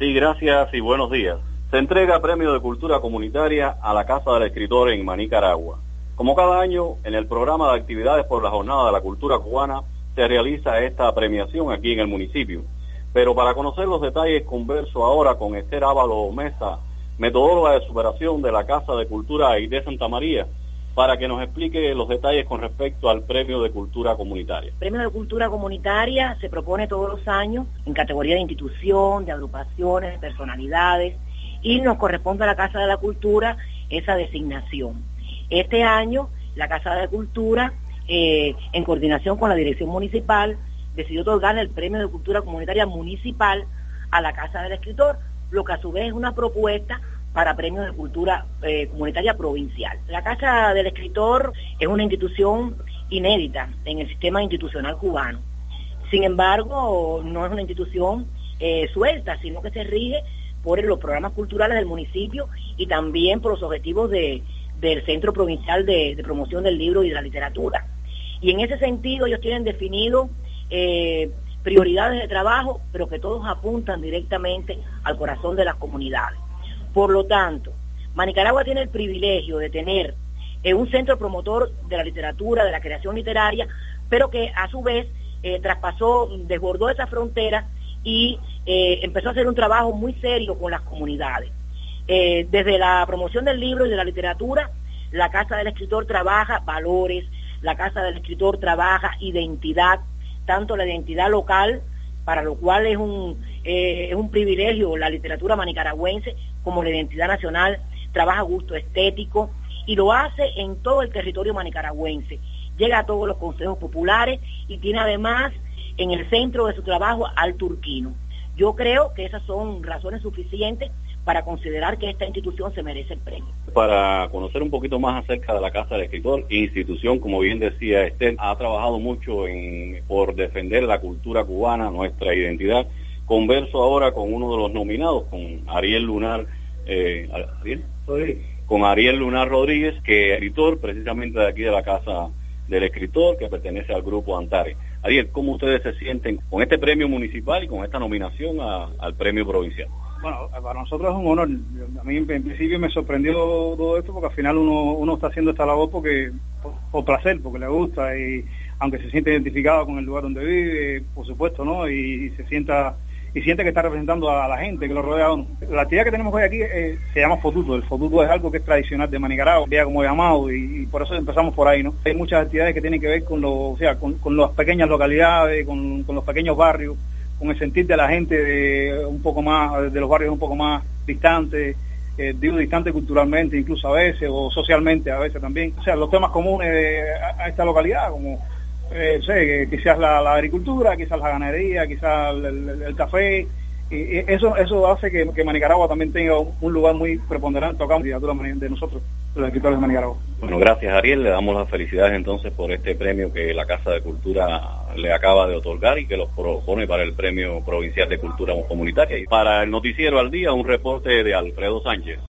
Sí, gracias y buenos días. Se entrega Premio de Cultura Comunitaria a la Casa del Escritor en Manicaragua. Como cada año, en el programa de actividades por la Jornada de la Cultura Cubana se realiza esta premiación aquí en el municipio. Pero para conocer los detalles converso ahora con Esther Ávalo Mesa, metodóloga de superación de la Casa de Cultura de Santa María, para que nos explique los detalles con respecto al Premio de Cultura Comunitaria. El Premio de Cultura Comunitaria se propone todos los años en categoría de institución, de agrupaciones, de personalidades, y nos corresponde a la Casa de la Cultura esa designación. Este año, la Casa de la Cultura, eh, en coordinación con la Dirección Municipal, decidió otorgar el Premio de Cultura Comunitaria Municipal a la Casa del Escritor, lo que a su vez es una propuesta para premios de cultura eh, comunitaria provincial. La Casa del Escritor es una institución inédita en el sistema institucional cubano. Sin embargo, no es una institución eh, suelta, sino que se rige por los programas culturales del municipio y también por los objetivos del Centro Provincial de, Promoción del Libro y de la Literatura. Y en ese sentido ellos tienen definido eh, prioridades de trabajo, pero que todos apuntan directamente al corazón de las comunidades. Por lo tanto, Manicaragua tiene el privilegio de tener eh, un centro promotor de la literatura, de la creación literaria, pero que a su vez eh, traspasó, desbordó esa frontera y eh, empezó a hacer un trabajo muy serio con las comunidades. desde la promoción del libro y de la literatura, la Casa del Escritor trabaja valores, la Casa del Escritor trabaja identidad, tanto la identidad local, para lo cual es un, es un privilegio la literatura manicaragüense, como la identidad nacional, trabaja gusto estético y lo hace en todo el territorio manicaragüense. Llega a todos los consejos populares y tiene además en el centro de su trabajo al turquino. Yo creo que esas son razones suficientes para considerar que esta institución se merece el premio. Para conocer un poquito más acerca de la Casa del Escritor, institución, como bien decía Esther, ha trabajado mucho en, por defender la cultura cubana, nuestra identidad Converso ahora con uno de los nominados, con Ariel Lunar, eh, con Ariel Lunar Rodríguez, que es editor precisamente de aquí de la Casa del Escritor, que pertenece al grupo Antare. Ariel, ¿cómo ustedes se sienten con este premio municipal y con esta nominación al premio provincial? Bueno, para nosotros es un honor. A mí en principio me sorprendió todo esto porque al final uno, uno está haciendo esta labor porque por, placer, porque le gusta y aunque se siente identificado con el lugar donde vive, por supuesto, ¿no? y se sienta y siente que está representando a la gente que lo rodea a uno. La actividad que tenemos hoy aquí eh, se llama fotuto. El fotuto es algo que es tradicional de Manicaragua, vea como llamado, y, por eso empezamos por ahí, ¿no? Hay muchas actividades que tienen que ver con, lo, o sea, con, las pequeñas localidades, con, los pequeños barrios, con el sentir de la gente de un poco más, de los barrios un poco más distantes, eh, digo distante culturalmente incluso a veces, o socialmente a veces también. O sea, los temas comunes a esta localidad, como eh, sé, quizás la, agricultura, quizás la ganadería, quizás el, café. Y eso eso hace que, que, Manicaragua también tenga un, lugar muy preponderante acá en de nosotros, los escritores de Manicaragua. Bueno, gracias Ariel, le damos las felicidades entonces por este premio que la Casa de Cultura le acaba de otorgar y que los propone para el Premio Provincial de Cultura Comunitaria. Y para el Noticiero al Día, un reporte de Alfredo Sánchez.